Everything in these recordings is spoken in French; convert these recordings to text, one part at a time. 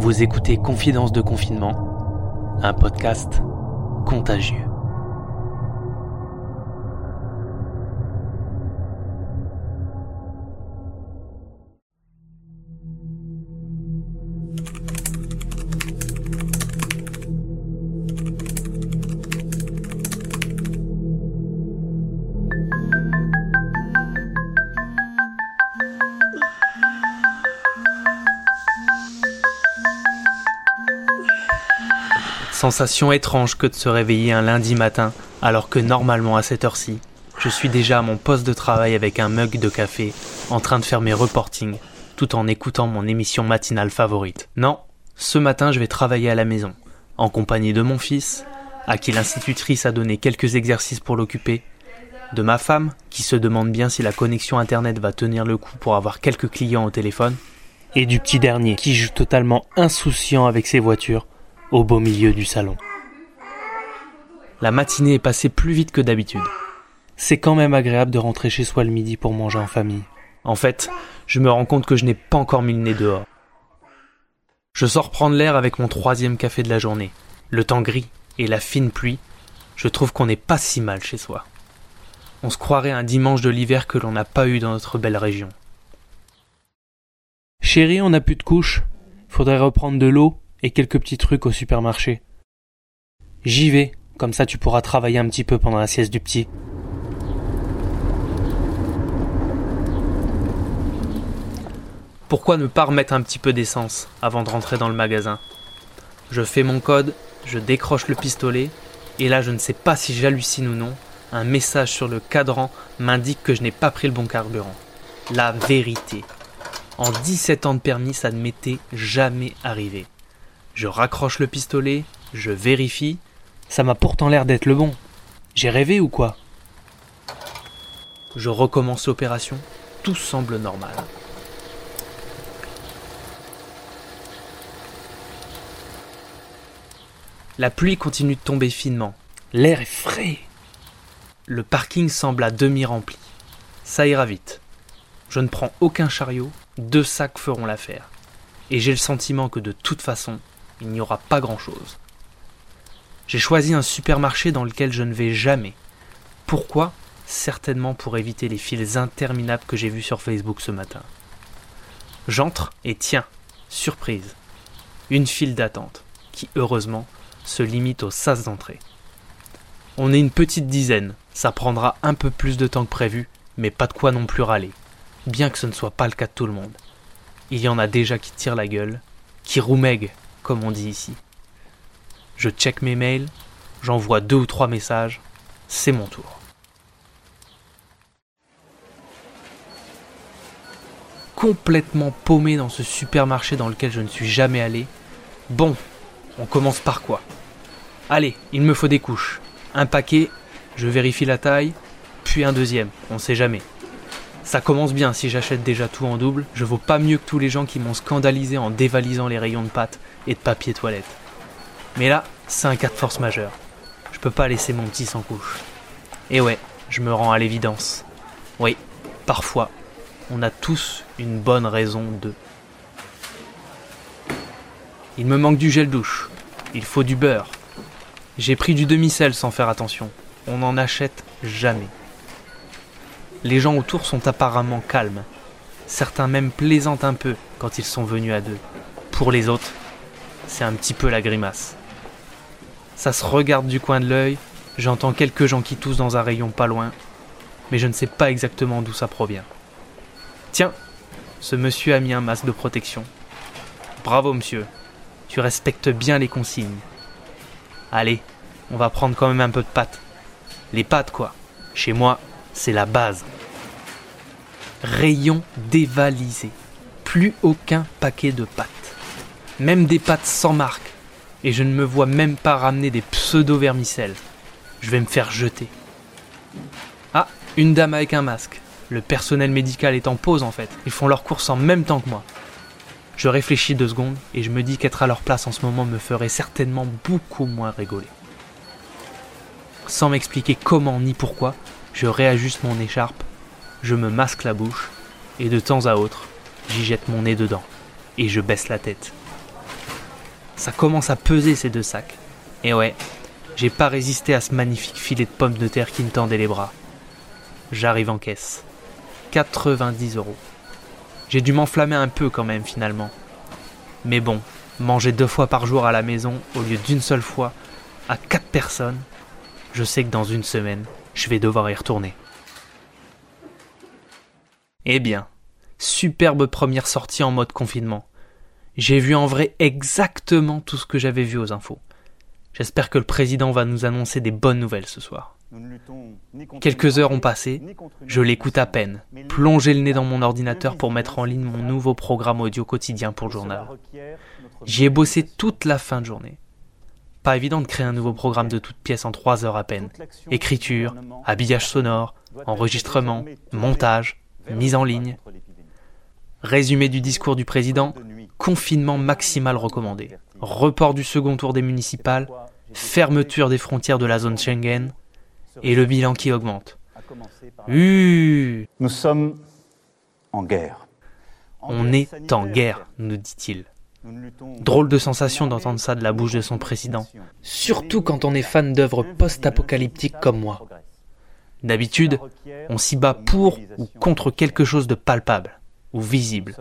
Vous écoutez Confidence de confinement, un podcast contagieux. Sensation étrange que de se réveiller un lundi matin, alors que normalement à cette heure-ci, je suis déjà à mon poste de travail avec un mug de café, en train de faire mes reportings, tout en écoutant mon émission matinale favorite. Non, ce matin je vais travailler à la maison, en compagnie de mon fils, à qui l'institutrice a donné quelques exercices pour l'occuper, de ma femme, qui se demande bien si la connexion internet va tenir le coup pour avoir quelques clients au téléphone, et du petit dernier, qui joue totalement insouciant avec ses voitures, au beau milieu du salon. La matinée est passée plus vite que d'habitude. C'est quand même agréable de rentrer chez soi le midi pour manger en famille. En fait, je me rends compte que je n'ai pas encore mis le nez dehors. Je sors prendre l'air avec mon troisième café de la journée. Le temps gris et la fine pluie, je trouve qu'on n'est pas si mal chez soi. On se croirait un dimanche de l'hiver que l'on n'a pas eu dans notre belle région. Chérie, on n'a plus de couches. Faudrait reprendre de l'eau et quelques petits trucs au supermarché. J'y vais, comme ça tu pourras travailler un petit peu pendant la sieste du petit. Pourquoi ne pas remettre un petit peu d'essence avant de rentrer dans le magasin? Je fais mon code, je décroche le pistolet, et là je ne sais pas si j'hallucine ou non, un message sur le cadran m'indique que je n'ai pas pris le bon carburant. La vérité. En 17 ans de permis, ça ne m'était jamais arrivé. Je raccroche le pistolet, je vérifie. Ça m'a pourtant l'air d'être le bon. J'ai rêvé ou quoi? Je recommence l'opération. Tout semble normal. La pluie continue de tomber finement. L'air est frais. Le parking semble à demi rempli. Ça ira vite. Je ne prends aucun chariot, deux sacs feront l'affaire. Et j'ai le sentiment que de toute façon, il n'y aura pas grand-chose. J'ai choisi un supermarché dans lequel je ne vais jamais. Pourquoi? Certainement pour éviter les files interminables que j'ai vues sur Facebook ce matin. J'entre et tiens, surprise, une file d'attente, qui heureusement se limite au sas d'entrée. On est une petite dizaine, ça prendra un peu plus de temps que prévu, mais pas de quoi non plus râler, bien que ce ne soit pas le cas de tout le monde. Il y en a déjà qui tirent la gueule, qui roumèguent comme on dit ici. Je check mes mails, j'envoie deux ou trois messages, c'est mon tour. Complètement paumé dans ce supermarché dans lequel je ne suis jamais allé. Bon, on commence par quoi? Allez, il me faut des couches. Un paquet, je vérifie la taille, puis un deuxième, on sait jamais. Ça commence bien si j'achète déjà tout en double, je vaux pas mieux que tous les gens qui m'ont scandalisé en dévalisant les rayons de pâtes et de papier toilette. Mais là, c'est un cas de force majeure. Je peux pas laisser mon petit sans couche. Et ouais, je me rends à l'évidence. Oui, parfois, on a tous une bonne raison de. Il me manque du gel douche. Il faut du beurre. J'ai pris du demi-sel sans faire attention. On n'en achète jamais. Les gens autour sont apparemment calmes. Certains même plaisantent un peu quand ils sont venus à deux. Pour les autres, c'est un petit peu la grimace. Ça se regarde du coin de l'œil, j'entends quelques gens qui toussent dans un rayon pas loin, mais je ne sais pas exactement d'où ça provient. Tiens, ce monsieur a mis un masque de protection. Bravo monsieur, tu respectes bien les consignes. Allez, on va prendre quand même un peu de pâtes. Les pâtes quoi. Chez moi, c'est la base. Rayon dévalisé. Plus aucun paquet de pâtes. Même des pâtes sans marque. Et je ne me vois même pas ramener des pseudo-vermicelles. Je vais me faire jeter. Ah, une dame avec un masque. Le personnel médical est en pause en fait. Ils font leurs courses en même temps que moi. Je réfléchis deux secondes et je me dis qu'être à leur place en ce moment me ferait certainement beaucoup moins rigoler. Sans m'expliquer comment ni pourquoi, je réajuste mon écharpe, je me masque la bouche, et de temps à autre, j'y jette mon nez dedans, et je baisse la tête. Ça commence à peser ces deux sacs. Et ouais, j'ai pas résisté à ce magnifique filet de pommes de terre qui me tendait les bras. J'arrive en caisse. 90 euros. J'ai dû m'enflammer un peu quand même finalement. Mais bon, manger deux fois par jour à la maison au lieu d'une seule fois à quatre personnes, je sais que dans une semaine, je vais devoir y retourner. Eh bien, superbe première sortie en mode confinement. J'ai vu en vrai exactement tout ce que j'avais vu aux infos. J'espère que le président va nous annoncer des bonnes nouvelles ce soir. Quelques heures ont passé, je l'écoute à peine, plonger le nez dans mon ordinateur pour mettre en ligne mon nouveau programme audio quotidien pour le journal. J'y ai bossé toute la fin de journée. Pas évident de créer un nouveau programme de toutes pièces en trois heures à peine. Écriture, habillage sonore, enregistrement, montage, mise en ligne. Résumé du discours du président, confinement maximal recommandé. Report du second tour des municipales, fermeture des frontières de la zone Schengen, et le bilan qui augmente. Nous sommes en guerre. On est en guerre, nous dit-il. Drôle de sensation d'entendre ça de la bouche de son président, surtout quand on est fan d'œuvres post-apocalyptiques comme moi. D'habitude, on s'y bat pour ou contre quelque chose de palpable ou visible.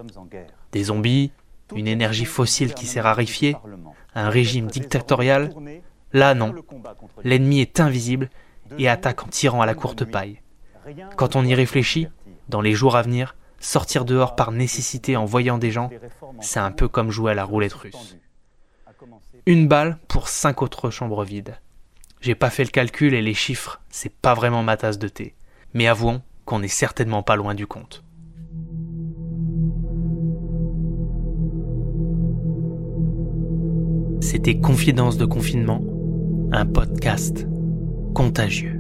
Des zombies, une énergie fossile qui s'est raréfiée, un régime dictatorial. Là, non. L'ennemi est invisible et attaque en tirant à la courte paille. Quand on y réfléchit, dans les jours à venir, sortir dehors par nécessité en voyant des gens, c'est un peu comme jouer à la roulette russe. Une balle pour cinq autres chambres vides. J'ai pas fait le calcul et les chiffres, c'est pas vraiment ma tasse de thé. Mais avouons qu'on n'est certainement pas loin du compte. C'était Confidence de confinement, un podcast contagieux.